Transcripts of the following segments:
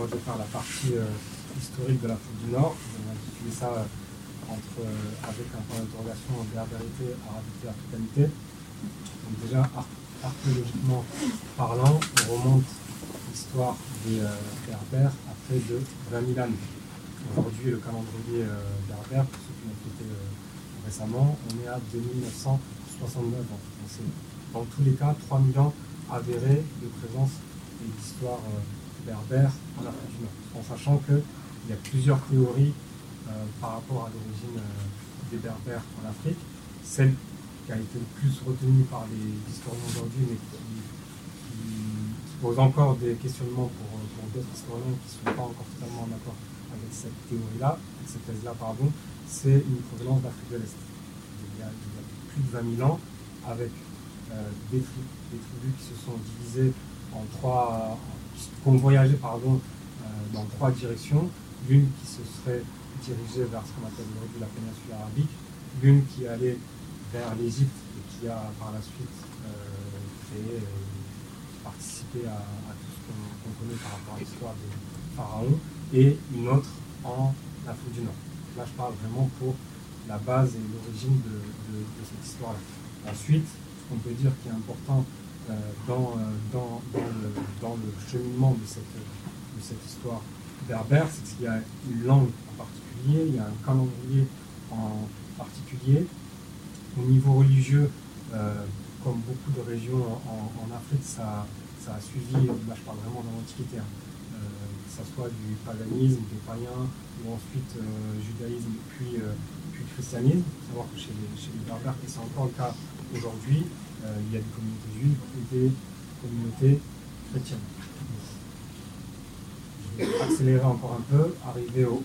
moi je vais faire la partie historique de l'Afrique du Nord. On a intitulé ça entre, avec un point d'interrogation berbérité, arabité, africanité. Donc déjà, archéologiquement parlant, on remonte l'histoire des berbères à près de 20 000 années. Aujourd'hui, le calendrier berbère, pour ceux qui l'ont fêté récemment, on est à 2969 ans. c'est dans tous les cas 3 000 ans avérés de présence et d'histoire berbère en Afrique du Nord. En sachant qu'il y a plusieurs théories euh, par rapport à l'origine euh, des berbères en Afrique. Celle qui a été le plus retenue par les historiens aujourd'hui, mais qui, pose encore des questionnements pour, d'autres historiens qui ne sont pas encore totalement en accord avec cette théorie-là, cette thèse-là, pardon, c'est une provenance d'Afrique de l'Est. Il, y a plus de 20 000 ans, avec euh, des, tribus qui se sont divisées en trois, qui ont voyagé pardon, dans trois directions. L'une qui se serait dirigée vers ce qu'on appelle aujourd'hui la péninsule arabique, l'une qui allait vers l'Égypte et qui a par la suite euh, et participé à, tout ce qu'on connaît par rapport à l'histoire des pharaons, et une autre en Afrique du Nord. Là, je parle vraiment pour la base et l'origine de, cette histoire-là. Ensuite, ce qu'on peut dire qui est important euh, dans, euh, dans, dans, le, cheminement de cette, histoire berbère, c'est qu'il y a une langue en particulier, il y a un calendrier en particulier. Au niveau religieux, euh, comme beaucoup de régions en, Afrique, ça, a suivi, là je parle vraiment de l'Antiquité, hein. que ce soit du paganisme, des païens, ou ensuite judaïsme, puis, puis christianisme. Savoir que chez les, chez les berbères, et c'est encore le cas aujourd'hui, il y a des communautés juives et des communautés chrétiennes. Accélérer encore un peu, arriver au,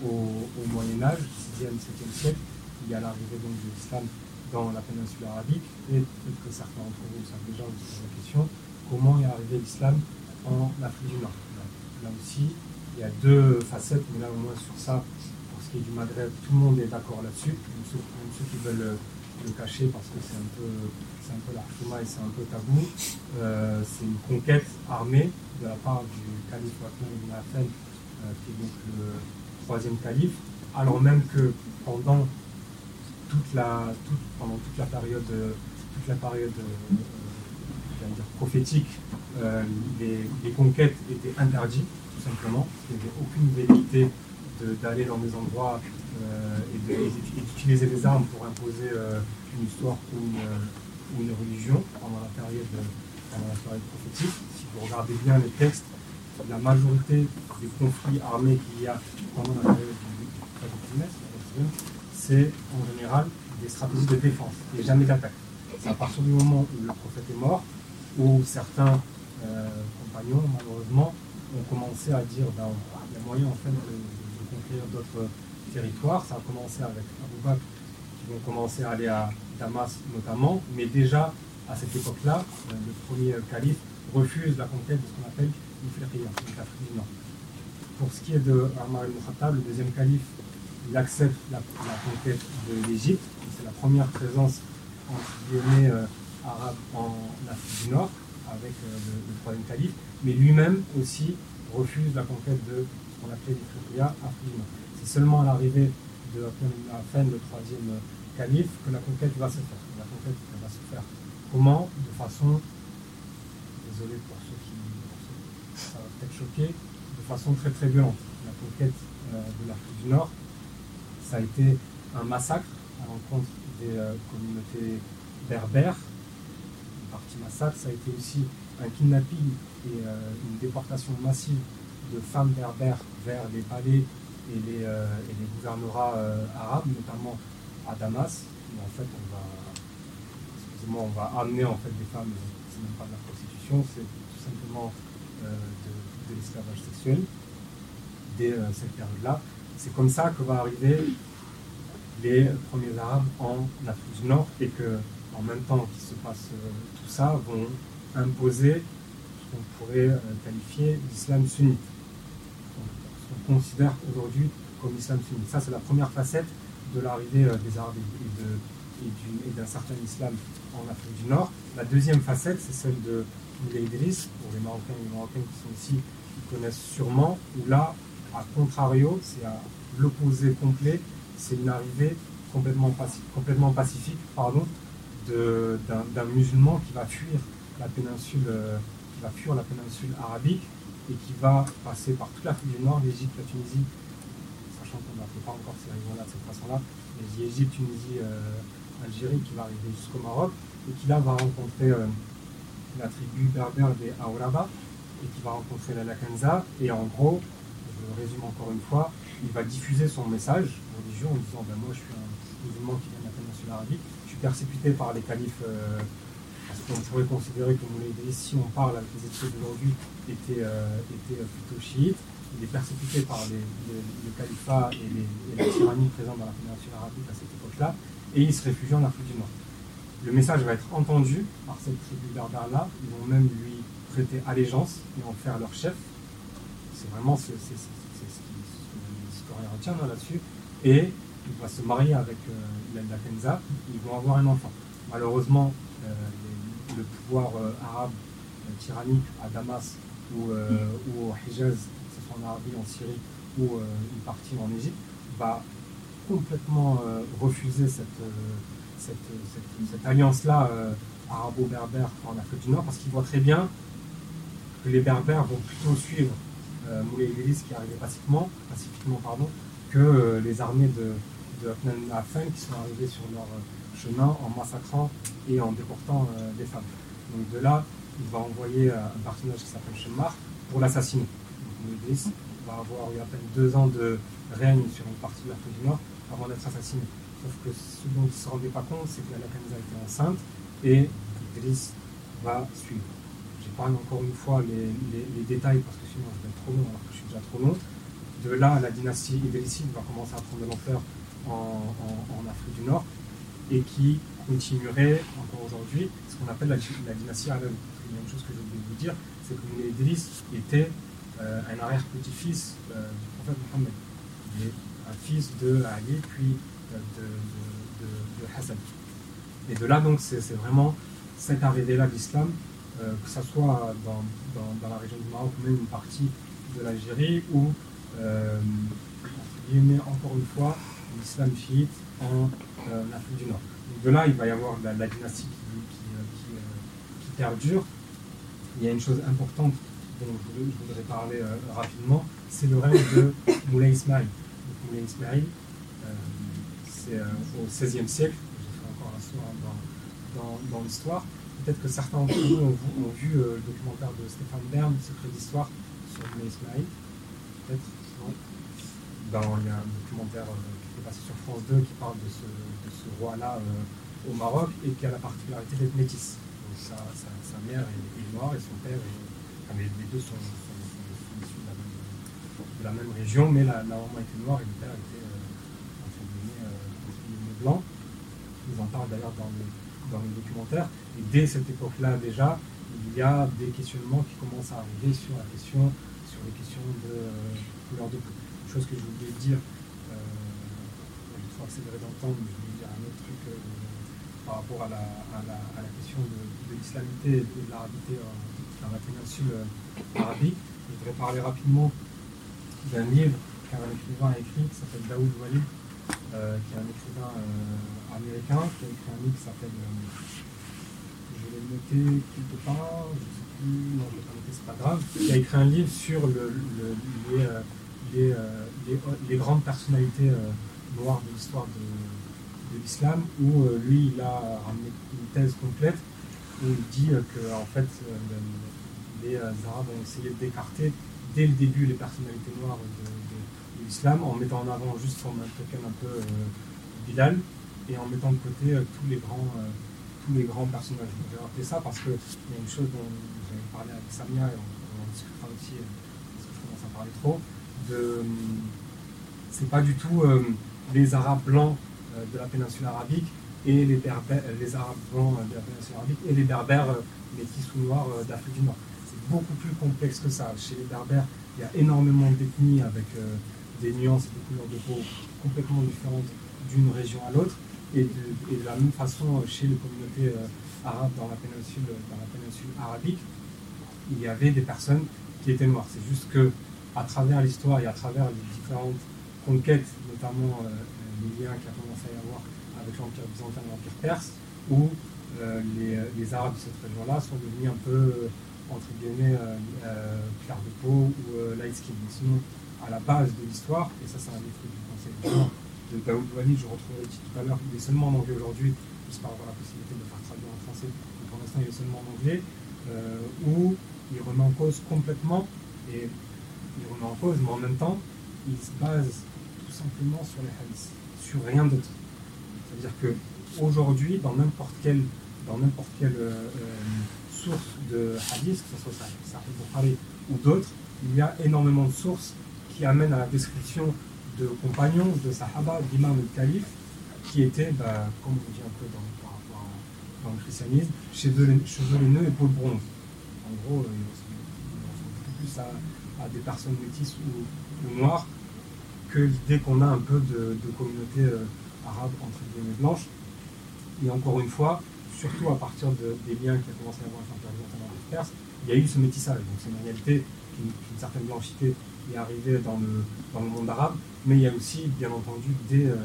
Moyen Âge, 6e, 7e siècle, il y a l'arrivée donc de l'islam dans la péninsule arabique, et peut-être que certains d'entre vous savent déjà, vous la question, comment est arrivé l'islam en Afrique du Nord? Là, aussi, il y a deux facettes, mais là au moins sur ça, pour ce qui est du Maghreb, tout le monde est d'accord là-dessus, même, ceux, qui veulent le cacher parce que c'est un peu c'est peu l'archuma et c'est un peu tabou. Euh, c'est une conquête armée de la part du calife Othman ibn Affan euh, qui est donc le troisième calife, alors même que pendant toute la, pendant toute la période, toute la période euh, dire prophétique, euh, les, conquêtes étaient interdites, tout simplement. Il n'y avait aucune vérité d'aller dans des endroits et d'utiliser des armes pour imposer une histoire ou une, ou une, religion pendant la période, la prophétique. Si vous regardez bien les textes, la majorité des conflits armés qu'il y a pendant la période du c'est en général des stratégies de défense et jamais d'attaque. C'est à partir du moment où le prophète est mort, où certains euh, compagnons, malheureusement, ont commencé à dire ben, il y a moyen en fait de, conquérir d'autres territoires. Ça a commencé avec Abou Bakr, qui vont commencer à aller à Damas notamment, mais déjà à cette époque-là, euh, le premier calife refuse la conquête de ce qu'on appelle pour ce qui est de Omar al le deuxième calife, il accepte la, conquête de l'Égypte. C'est la première présence entre guillemets euh, arabe en Afrique du Nord avec euh, le, troisième calife, mais lui-même aussi refuse la conquête de ce qu'on appelait l'Ifriqiya, Afrique du Nord. C'est seulement à l'arrivée de la le troisième calife, que la conquête va se faire. La conquête va se faire comment? De façon, désolé pour ça va peut-être choquer, de façon très très violente. La conquête euh, de l'Afrique du Nord, ça a été un massacre à l'encontre des euh, communautés berbères. Une partie massacre, ça a été aussi un kidnapping et euh, une déportation massive de femmes berbères vers les palais et les, les gouvernorats arabes, notamment à Damas, où en fait on va, excusez-moi, on va amener en fait des femmes, c'est même pas de la prostitution, c'est tout simplement euh, de, l'esclavage sexuel dès euh, cette période-là. C'est comme ça que va arriver les premiers Arabes en Afrique du Nord et que, en même temps qu'il se passe euh, tout ça, vont imposer ce qu'on pourrait qualifier d'islam sunnite. Qu'on considère aujourd'hui comme islam sunnite. Ça, c'est la première facette de l'arrivée des Arabes et, d'un certain islam en Afrique du Nord. La deuxième facette, c'est celle de Moulay Idriss, pour les Marocains et les Marocaines qui sont ici, qu'ils connaissent sûrement, où là, à contrario, c'est à l'opposé complet, c'est une arrivée complètement, complètement pacifique pardon, d'un musulman qui va fuir la péninsule, euh, qui va fuir la péninsule arabique et qui va passer par toute l'Afrique du Nord, l'Égypte, la Tunisie, sachant qu'on n'a pas encore ces régions-là de cette façon-là, mais l'Égypte, Tunisie, euh, Algérie, qui va arriver jusqu'au Maroc, et qui là va rencontrer euh, la tribu berbère des Aouraba, et qui va rencontrer la Lakanza, et en gros, je résume encore une fois, il va diffuser son message religieux en disant ben, Moi, je suis un musulman qui vient de la péninsule arabique, je suis persécuté par les califes. Euh, parce qu'on pourrait considérer que Moulay si on parle avec les études d'aujourd'hui, était, euh, était plutôt chiite. Il est persécuté par les, le califat et, les, et la tyrannie présente dans la péninsule arabique à cette époque-là, et il se réfugie en Afrique du Nord. Le message va être entendu par cette tribu berbère-là, ils vont même lui prêter allégeance et en faire leur chef. C'est vraiment ce, ce que retient là-dessus. Et il va se marier avec euh, Kenza, ils vont avoir un enfant. Malheureusement, euh, le pouvoir euh, arabe tyrannique à Damas ou, ou, au Hijaz, que ce soit en Arabie, en Syrie ou une partie en Égypte, va complètement refuser cette, cette, cette, alliance-là arabo-berbère en Afrique du Nord parce qu'il voit très bien que les berbères vont plutôt suivre euh, Moulay Idriss qui arrivait pacifiquement, pacifiquement pardon, que les armées de, de Afan qui sont arrivées sur leur euh, chemin en massacrant et en déportant euh, des femmes. Donc de là, il va envoyer euh, un personnage qui s'appelle Shemmar pour l'assassiner. Donc va avoir eu à peine deux ans de règne sur une partie de l'Afrique du Nord avant d'être assassiné. Sauf que ce dont il ne se rendait pas compte, c'est que la Lakanza était enceinte et Idriss va suivre. J'épargne encore une fois les, les, détails parce que sinon je vais être trop long alors que je suis déjà trop long. De là, la dynastie idrisside va commencer à prendre de l'ampleur en, Afrique du Nord et qui continuerait encore aujourd'hui ce qu'on appelle la, dynastie arabe. Il y chose que je voulais vous dire, c'est que Idriss était euh, un arrière-petit-fils euh, du prophète Mohammed. Il est un fils de Ali, puis euh, de, Hassan. Et de là, donc, c'est vraiment cette arrivée-là de l'islam, que ce soit dans, la région du Maroc ou même une partie de l'Algérie, où, il est encore une fois, l'islam chiite en euh, Afrique du Nord. de là, il va y avoir la, dynastie qui, euh, euh, qui, perdure. Il y a une chose importante dont je, voudrais parler rapidement, c'est le règne de Moulay Ismail. Moulay Ismail, c'est au XVIe siècle, j'ai fait encore un saut dans, l'histoire. Peut-être que certains d'entre vous ont, vu le documentaire de Stéphane Bern, Secret d'histoire, sur Moulay Ismail. Peut-être, non? Dans, Il y a un documentaire sur France 2 qui parle de ce, roi-là euh, au Maroc et qui a la particularité d'être métisse. sa, mère est, noire et son père est. les, deux sont, issus de la, même, région, mais la, maman était noire et le père était euh, euh blanc. Ils en parlent d'ailleurs dans le, dans documentaire. Et dès cette époque-là, déjà, il y a des questionnements qui commencent à arriver sur la question, sur les questions de euh, couleur de peau. Chose que je voulais dire accélérer dans le temps, mais je voulais dire un autre truc euh, par rapport à la, à la, question de, l'islamité et de l'arabité dans la péninsule euh, arabique. Je voudrais parler rapidement d'un livre qu'un écrivain a écrit qui s'appelle Daoud Walid, euh, qui est un écrivain euh, américain, qui a écrit un livre qui s'appelle, euh, je l'ai noté quelque part, je ne sais plus, non je ne l'ai pas noté, c'est pas grave, qui a écrit un livre sur le, le, les, les, les, les, grandes personnalités noir de l'histoire de, l'islam, où euh, lui, il a ramené une thèse complète, où il dit euh, que en fait, euh, les Arabes ont essayé d'écarter dès le début les personnalités noires de, l'islam, en mettant en avant juste son token un peu Bilal, et en mettant de côté tous les grands tous les grands personnages. Je vais rappeler ça parce qu'il y a une chose dont j'avais parlé avec Samia et on, en discutera aussi parce que je commence à parler trop. C'est pas du tout les Arabes blancs euh, de la péninsule arabique et les, berbères, euh, les Arabes blancs euh, de la péninsule arabique et les Berbères métis ou noirs d'Afrique du Nord. C'est beaucoup plus complexe que ça. Chez les Berbères, il y a énormément d'ethnies avec des nuances et des couleurs de peau complètement différentes d'une région à l'autre. Et de, la même façon, chez les communautés arabes dans la, péninsule, dans la péninsule arabique, il y avait des personnes qui était noir. C'est juste que à travers l'histoire et à travers les différentes conquêtes, notamment euh, les liens qu'il a commencé à y avoir avec l'Empire byzantin et l'Empire perse, où euh, les, Arabes de cette région-là sont devenus un peu, entre guillemets, clair de peau ou light skin. Sinon, à la base de l'histoire, et ça c'est un des trucs du conseil de Daoud Wali, je retrouverai tout à l'heure, il est seulement en anglais aujourd'hui, j'espère avoir la possibilité de le faire traduire en français, mais pour l'instant il est seulement en anglais, où il remet en cause complètement, et il remet mais en même temps, il se base simplement sur les hadiths, sur rien d'autre. C'est-à-dire que aujourd'hui, dans n'importe quelle, dans n'importe quelle euh, euh, source de hadith, que ce soit Sahih Bukhari ou d'autres, il y a énormément de sources qui amènent à la description de compagnons, de sahaba, d'imams et de califes, qui étaient, bah, comme on dit un peu dans, par rapport dans le christianisme, cheveux, laineux et peau de bronze. En gros, euh, ils ressemblent beaucoup plus à, à des personnes métisses ou, noires l'idée qu'on a un peu de, communauté euh, arabe entre guillemets blanches. Et encore une fois, surtout à partir des liens qui a commencé à avoir avec l'Empire perse, il y a eu ce métissage. Donc c'est une réalité qu'une certaine blanchité est arrivée dans le, dans le monde arabe, mais il y a aussi, bien entendu, dès, euh,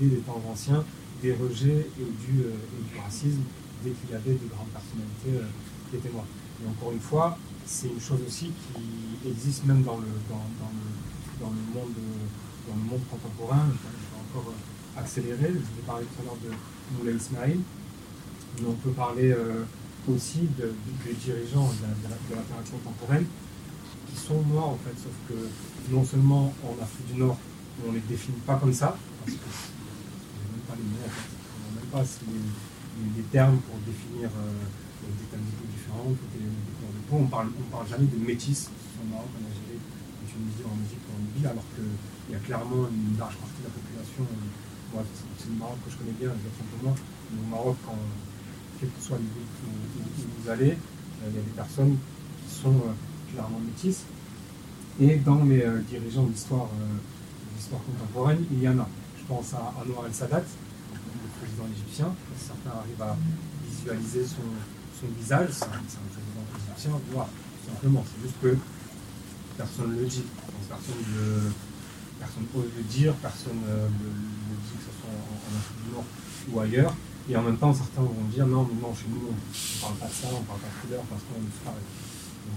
les temps anciens, des rejets et du, euh, et du racisme, dès qu'il y avait de grandes personnalités qui étaient noires. Et encore une fois, c'est une chose aussi qui existe même dans le, dans, le, dans le, monde, dans le monde contemporain. Je vais encore euh, accélérer. Je vais parler tout à l'heure de Moulay Ismail, mais on peut parler euh, aussi de, des dirigeants de la, de contemporaine qui sont noirs en fait, sauf que non seulement en Afrique du Nord, on ne les définit pas comme ça, parce que on n'a même pas les mots, on n'a même pas les, les, termes pour définir euh, des thèmes différents, des, on parle, on parle jamais de métis au Maroc, en Algérie, en Tunisie, en Égypte, en Libye, alors qu'il y a clairement une large partie de la population. Moi, c'est le Maroc que je connais bien, simplement. Mais au Maroc, quel que soit les villes où, vous allez, euh, il y a des personnes qui sont euh, clairement métisses. Et dans les euh, dirigeants de l'histoire contemporaine, il y en a. Je pense à Anwar el-Sadat, le président égyptien. Certains arrivent à visualiser son, visage. C'est un, président voir, tout simplement. C'est juste que personne ne le dit. personne ne personne ose le dire, personne ne le, dit, que ce soit en, Afrique du Nord ou ailleurs. Et en même temps, certains vont dire non, mais non, chez nous, on ne parle pas de ça, on ne parle pas de couleur parce qu'on est pareil.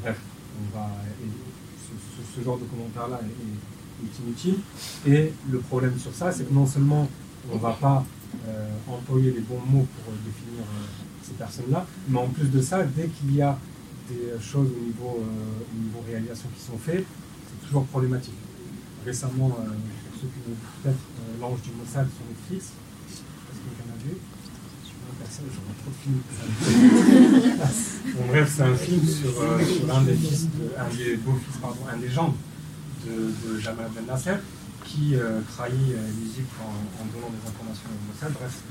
Bref, on va, ce, genre de commentaire-là est, est, inutile. Et le problème sur ça, c'est que non seulement on ne va pas euh, employer les bons mots pour définir euh, ces personnes-là, mais en plus de ça, dès qu'il y a des choses au niveau, euh, au niveau réalisation qui sont faites, c'est toujours problématique. Récemment, euh, pour ceux qui ont peut-être euh, L'Ange du Mossad sur Netflix, est-ce que quelqu'un a vu personne, j'aurais trop de films. bref, c'est un film sur, sur un des fils, un des beaux-fils, pardon, un des gendres de, de Jamal Ben Nasser, qui trahit l'Égypte en, donnant des informations au Mossad. Bref,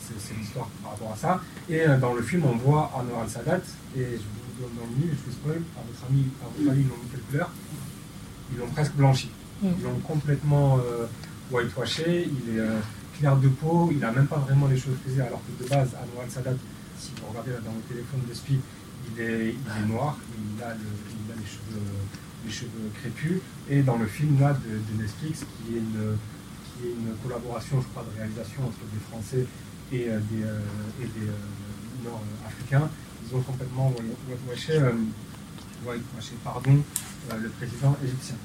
c'est l'histoire par rapport à ça. Et dans le film, on voit Anwar al-Sadat, et je dans le milieu, je vous spoil, à votre ami, à votre ami, ils l'ont mis quelle couleur. Ils l'ont presque blanchi. Ils l'ont complètement euh, whitewashé, il est euh, clair de peau, il n'a même pas vraiment les cheveux frisés, alors que de base, Anwar Sadat, si vous regardez là, dans le téléphone de Spi, il est, il est noir, il a, le, il a les, cheveux, les cheveux crépus. Et dans le film là de, de Netflix, qui est, une, qui est une collaboration, je crois, de réalisation entre des Français et euh, des, et des Nord-Africains, ils ont complètement washé, euh, pardon, euh, le président égyptien.